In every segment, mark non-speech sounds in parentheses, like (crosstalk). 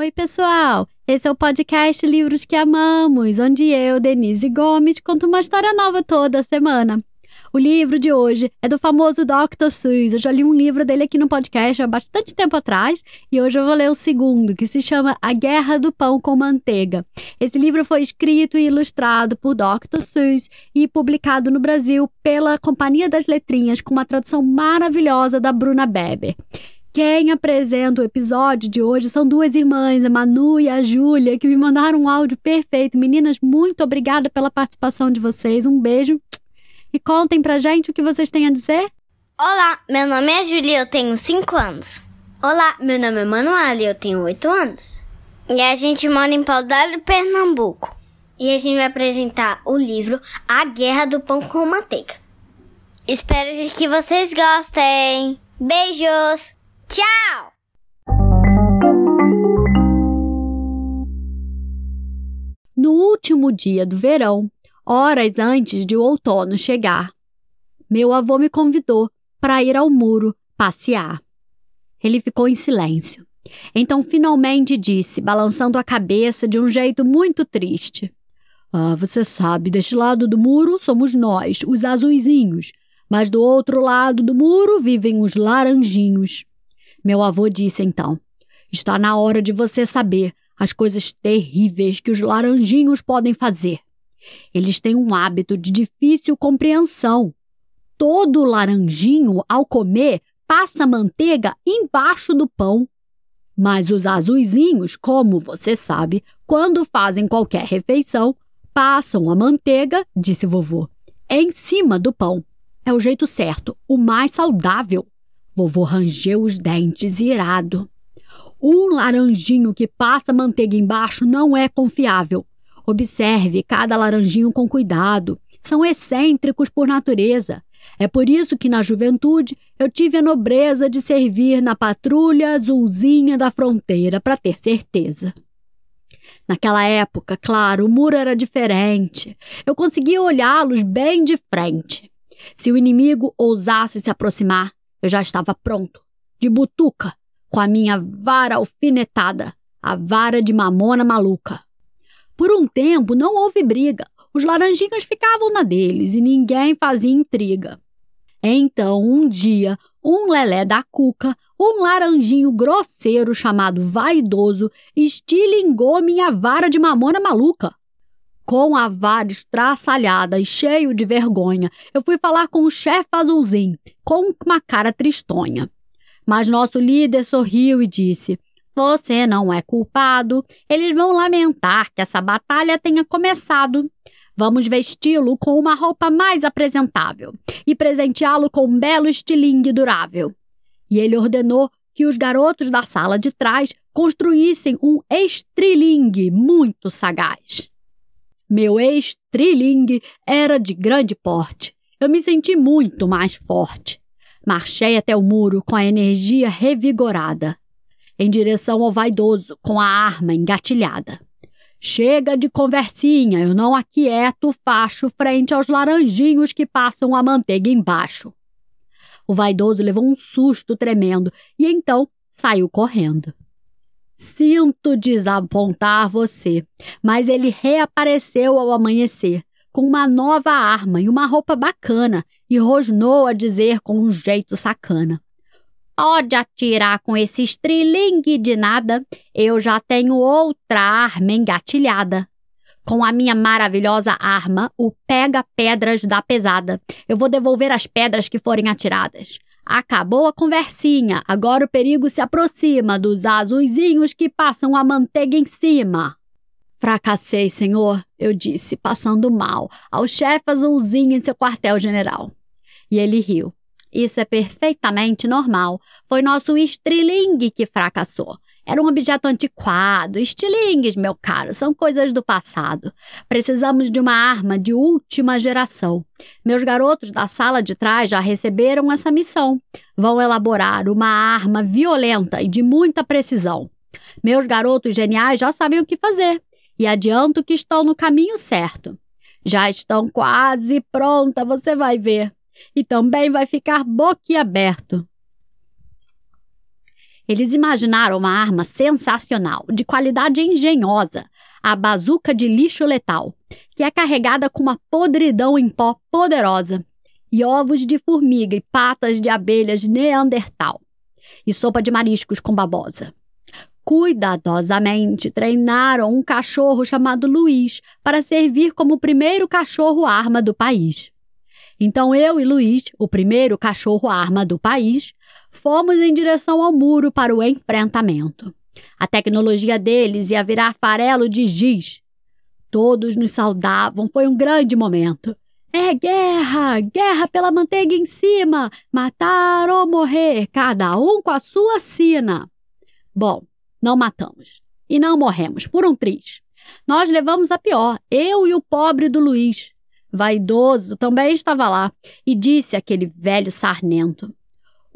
Oi, pessoal! Esse é o podcast Livros que Amamos, onde eu, Denise Gomes, conto uma história nova toda semana. O livro de hoje é do famoso Dr. Seuss. Eu já li um livro dele aqui no podcast há bastante tempo atrás e hoje eu vou ler o segundo, que se chama A Guerra do Pão com Manteiga. Esse livro foi escrito e ilustrado por Dr. Seuss e publicado no Brasil pela Companhia das Letrinhas com uma tradução maravilhosa da Bruna Beber. Quem apresenta o episódio de hoje são duas irmãs, a Manu e a Júlia, que me mandaram um áudio perfeito. Meninas, muito obrigada pela participação de vocês. Um beijo. E contem pra gente o que vocês têm a dizer. Olá, meu nome é Júlia, eu tenho 5 anos. Olá, meu nome é Manuela e eu tenho 8 anos. E a gente mora em Paudalho, Pernambuco. E a gente vai apresentar o livro A Guerra do Pão com Manteiga. Espero que vocês gostem. Beijos! Tchau! No último dia do verão, horas antes de o outono chegar, meu avô me convidou para ir ao muro passear. Ele ficou em silêncio. Então finalmente disse, balançando a cabeça de um jeito muito triste: Ah, você sabe, deste lado do muro somos nós, os azuizinhos, mas do outro lado do muro vivem os laranjinhos. Meu avô disse então: Está na hora de você saber as coisas terríveis que os laranjinhos podem fazer. Eles têm um hábito de difícil compreensão. Todo laranjinho, ao comer, passa manteiga embaixo do pão. Mas os azuizinhos, como você sabe, quando fazem qualquer refeição, passam a manteiga, disse vovô, em cima do pão. É o jeito certo, o mais saudável. Vovô rangeu os dentes irado. Um laranjinho que passa manteiga embaixo não é confiável. Observe cada laranjinho com cuidado. São excêntricos por natureza. É por isso que na juventude eu tive a nobreza de servir na patrulha azulzinha da fronteira para ter certeza. Naquela época, claro, o muro era diferente. Eu conseguia olhá-los bem de frente. Se o inimigo ousasse se aproximar, eu já estava pronto, de butuca, com a minha vara alfinetada, a vara de mamona maluca. Por um tempo não houve briga. Os laranjinhas ficavam na deles e ninguém fazia intriga. Então, um dia, um lelé da cuca, um laranjinho grosseiro chamado vaidoso, estilingou minha vara de mamona maluca. Com a vara estraçalhada e cheio de vergonha, eu fui falar com o chefe azulzinho, com uma cara tristonha. Mas nosso líder sorriu e disse: Você não é culpado. Eles vão lamentar que essa batalha tenha começado. Vamos vesti-lo com uma roupa mais apresentável e presenteá-lo com um belo estilingue durável. E ele ordenou que os garotos da sala de trás construíssem um estrilingue muito sagaz. Meu ex-trilingue era de grande porte. Eu me senti muito mais forte. Marchei até o muro com a energia revigorada, em direção ao vaidoso, com a arma engatilhada. Chega de conversinha, eu não aquieto o facho frente aos laranjinhos que passam a manteiga embaixo. O vaidoso levou um susto tremendo e então saiu correndo. Sinto desapontar você, mas ele reapareceu ao amanhecer, com uma nova arma e uma roupa bacana, e rosnou a dizer com um jeito sacana. Pode atirar com esse estrilingue de nada, eu já tenho outra arma engatilhada. Com a minha maravilhosa arma, o pega-pedras da pesada. Eu vou devolver as pedras que forem atiradas. Acabou a conversinha, agora o perigo se aproxima dos azuizinhos que passam a manteiga em cima. Fracassei, senhor, eu disse, passando mal, ao chefe azulzinho em seu quartel-general. E ele riu. Isso é perfeitamente normal. Foi nosso estrilingue que fracassou. Era um objeto antiquado. Estilingues, meu caro, são coisas do passado. Precisamos de uma arma de última geração. Meus garotos da sala de trás já receberam essa missão. Vão elaborar uma arma violenta e de muita precisão. Meus garotos geniais já sabem o que fazer e adianto que estão no caminho certo. Já estão quase pronta, você vai ver. E também vai ficar boquiaberto. Eles imaginaram uma arma sensacional, de qualidade engenhosa, a bazuca de lixo letal, que é carregada com uma podridão em pó poderosa, e ovos de formiga e patas de abelhas neandertal, e sopa de mariscos com babosa. Cuidadosamente treinaram um cachorro chamado Luiz para servir como o primeiro cachorro-arma do país. Então eu e Luiz, o primeiro cachorro-arma do país, fomos em direção ao muro para o enfrentamento. A tecnologia deles ia virar farelo de giz. Todos nos saudavam, foi um grande momento. É guerra! Guerra pela manteiga em cima! Matar ou morrer, cada um com a sua sina. Bom, não matamos. E não morremos, por um triz. Nós levamos a pior, eu e o pobre do Luiz. Vaidoso também estava lá e disse aquele velho sarnento: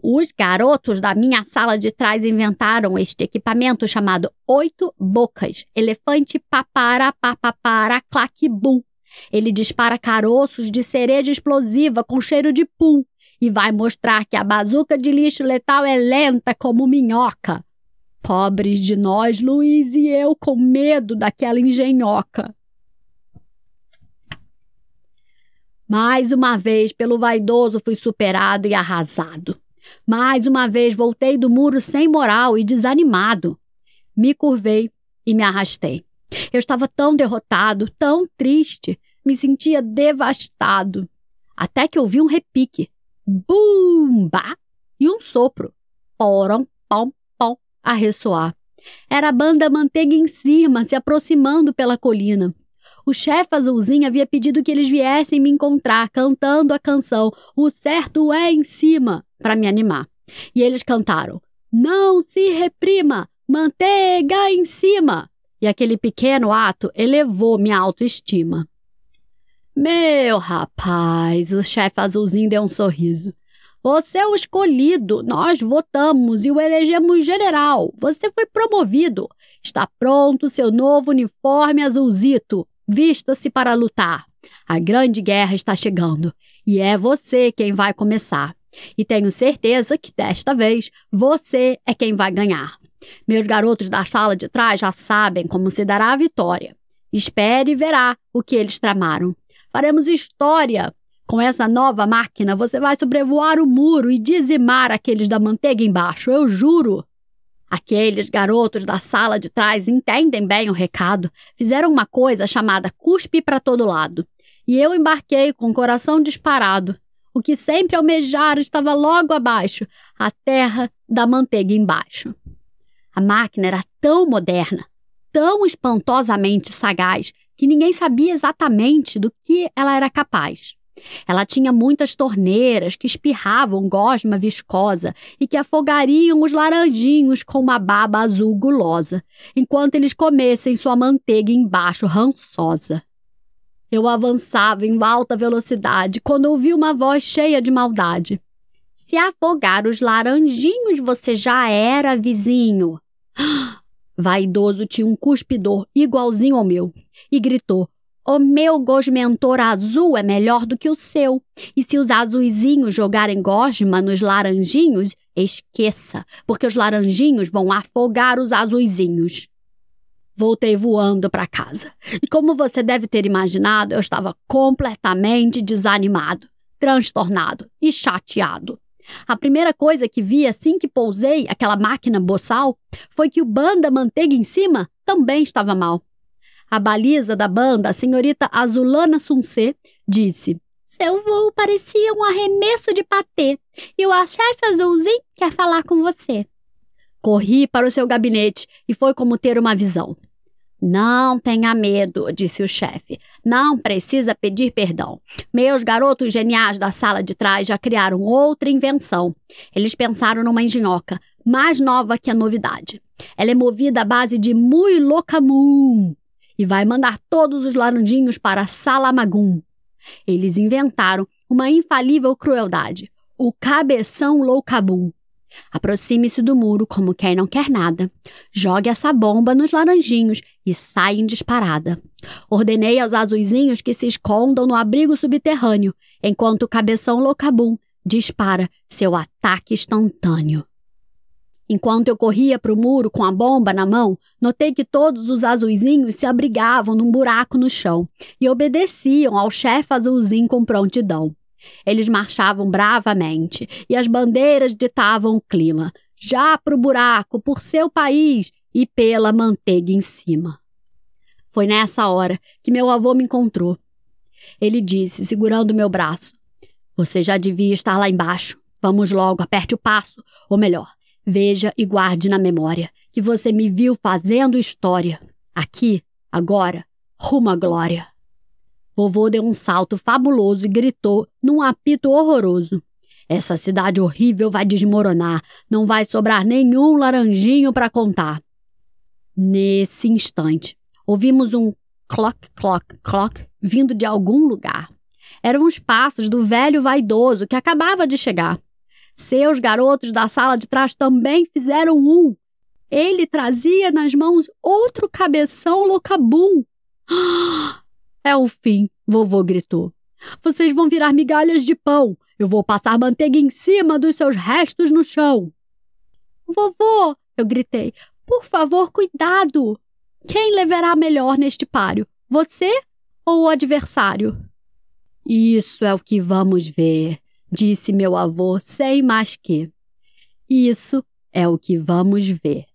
os garotos da minha sala de trás inventaram este equipamento chamado Oito Bocas, elefante papara papapara. Ele dispara caroços de cereja explosiva com cheiro de pum e vai mostrar que a bazuca de lixo letal é lenta como minhoca. Pobres de nós, Luiz e eu, com medo daquela engenhoca. Mais uma vez, pelo vaidoso, fui superado e arrasado. Mais uma vez voltei do muro sem moral e desanimado. Me curvei e me arrastei. Eu estava tão derrotado, tão triste, me sentia devastado. Até que ouvi um repique. Bumba! E um sopro. Porom, pom, pom, a ressoar. Era a banda Manteiga em cima, se aproximando pela colina. O chefe azulzinho havia pedido que eles viessem me encontrar cantando a canção O Certo é em Cima para me animar. E eles cantaram: Não se reprima, manteiga em cima. E aquele pequeno ato elevou minha autoestima. Meu rapaz, o chefe azulzinho deu um sorriso. Você é o escolhido, nós votamos e o elegemos general. Você foi promovido. Está pronto seu novo uniforme azulzito. Vista-se para lutar. A grande guerra está chegando e é você quem vai começar. E tenho certeza que desta vez você é quem vai ganhar. Meus garotos da sala de trás já sabem como se dará a vitória. Espere e verá o que eles tramaram. Faremos história. Com essa nova máquina, você vai sobrevoar o muro e dizimar aqueles da manteiga embaixo, eu juro. Aqueles garotos da sala de trás entendem bem o recado. Fizeram uma coisa chamada cuspe para todo lado. E eu embarquei com o coração disparado. O que sempre almejara estava logo abaixo, a terra da manteiga embaixo. A máquina era tão moderna, tão espantosamente sagaz, que ninguém sabia exatamente do que ela era capaz. Ela tinha muitas torneiras que espirravam gosma viscosa e que afogariam os laranjinhos com uma baba azul gulosa, enquanto eles comessem sua manteiga embaixo rançosa. Eu avançava em alta velocidade quando ouvi uma voz cheia de maldade. Se afogar os laranjinhos, você já era vizinho. (gasps) Vaidoso tinha um cuspidor igualzinho ao meu e gritou: O meu gosmentor azul é melhor do que o seu. E se os azuizinhos jogarem gosma nos laranjinhos, esqueça, porque os laranjinhos vão afogar os azuizinhos. Voltei voando para casa. E como você deve ter imaginado, eu estava completamente desanimado, transtornado e chateado. A primeira coisa que vi assim que pousei aquela máquina boçal foi que o banda manteiga em cima também estava mal. A baliza da banda, a senhorita Azulana Suncê, disse: Seu voo parecia um arremesso de patê e o chefe azulzinho quer falar com você. Corri para o seu gabinete e foi como ter uma visão. Não tenha medo, disse o chefe. Não precisa pedir perdão. Meus garotos geniais da sala de trás já criaram outra invenção. Eles pensaram numa engenhoca, mais nova que a novidade. Ela é movida à base de muilocamum e vai mandar todos os laranjinhos para Salamagum. Eles inventaram uma infalível crueldade, o cabeção loucabum. Aproxime-se do muro como quem não quer nada. Jogue essa bomba nos laranjinhos e saia em disparada. Ordenei aos azuizinhos que se escondam no abrigo subterrâneo, enquanto o cabeção Locabum dispara seu ataque instantâneo. Enquanto eu corria para o muro com a bomba na mão, notei que todos os azuizinhos se abrigavam num buraco no chão e obedeciam ao chefe azulzinho com prontidão. Eles marchavam bravamente e as bandeiras ditavam o clima. Já para o buraco, por seu país e pela manteiga em cima. Foi nessa hora que meu avô me encontrou. Ele disse, segurando meu braço: Você já devia estar lá embaixo. Vamos logo, aperte o passo. Ou melhor, Veja e guarde na memória que você me viu fazendo história. Aqui, agora, rumo à glória. Vovô deu um salto fabuloso e gritou num apito horroroso. Essa cidade horrível vai desmoronar, não vai sobrar nenhum laranjinho para contar. Nesse instante, ouvimos um clock, clock, clock vindo de algum lugar. Eram os passos do velho vaidoso que acabava de chegar. Seus garotos da sala de trás também fizeram um. Ele trazia nas mãos outro cabeção loucabum. (gasps) É o fim, vovô gritou. Vocês vão virar migalhas de pão. Eu vou passar manteiga em cima dos seus restos no chão. Vovô, eu gritei, por favor, cuidado. Quem levará melhor neste páreo? Você ou o adversário? Isso é o que vamos ver, disse meu avô sem mais que. Isso é o que vamos ver.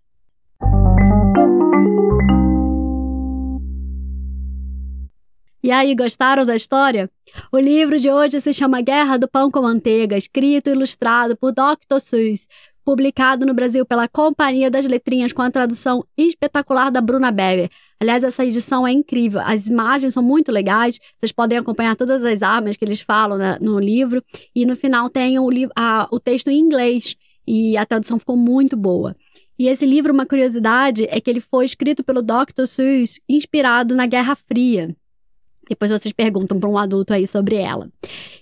E aí, gostaram da história? O livro de hoje se chama Guerra do Pão com Manteiga, escrito e ilustrado por Dr. Seuss, publicado no Brasil pela Companhia das Letrinhas com a tradução espetacular da Bruna Beber. Aliás, essa edição é incrível. As imagens são muito legais. Vocês podem acompanhar todas as armas que eles falam né, no livro. E no final tem o, a, o texto em inglês. E a tradução ficou muito boa. E esse livro, uma curiosidade, é que ele foi escrito pelo Dr. Seuss, inspirado na Guerra Fria. Depois vocês perguntam para um adulto aí sobre ela.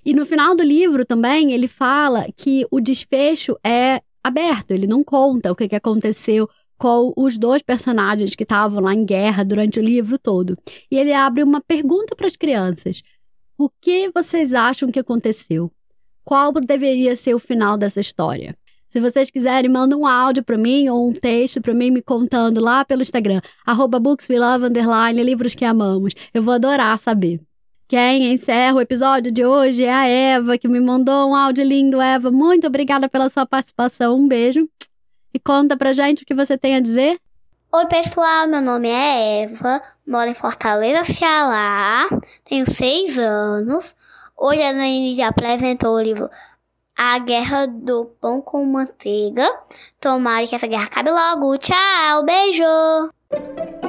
E no final do livro também ele fala que o desfecho é aberto, ele não conta o que, que aconteceu com os dois personagens que estavam lá em guerra durante o livro todo. E ele abre uma pergunta para as crianças: O que vocês acham que aconteceu? Qual deveria ser o final dessa história? Se vocês quiserem, mandem um áudio para mim ou um texto para mim me contando lá pelo Instagram, arroba livros que amamos. Eu vou adorar saber. Quem encerra o episódio de hoje é a Eva, que me mandou um áudio lindo. Eva, muito obrigada pela sua participação. Um beijo. E conta pra gente o que você tem a dizer. Oi, pessoal, meu nome é Eva, moro em Fortaleza, Ceará, tenho seis anos. Hoje a Denise apresentou o livro A Guerra do Pão com Manteiga. Tomara que essa guerra acabe logo. Tchau, beijo!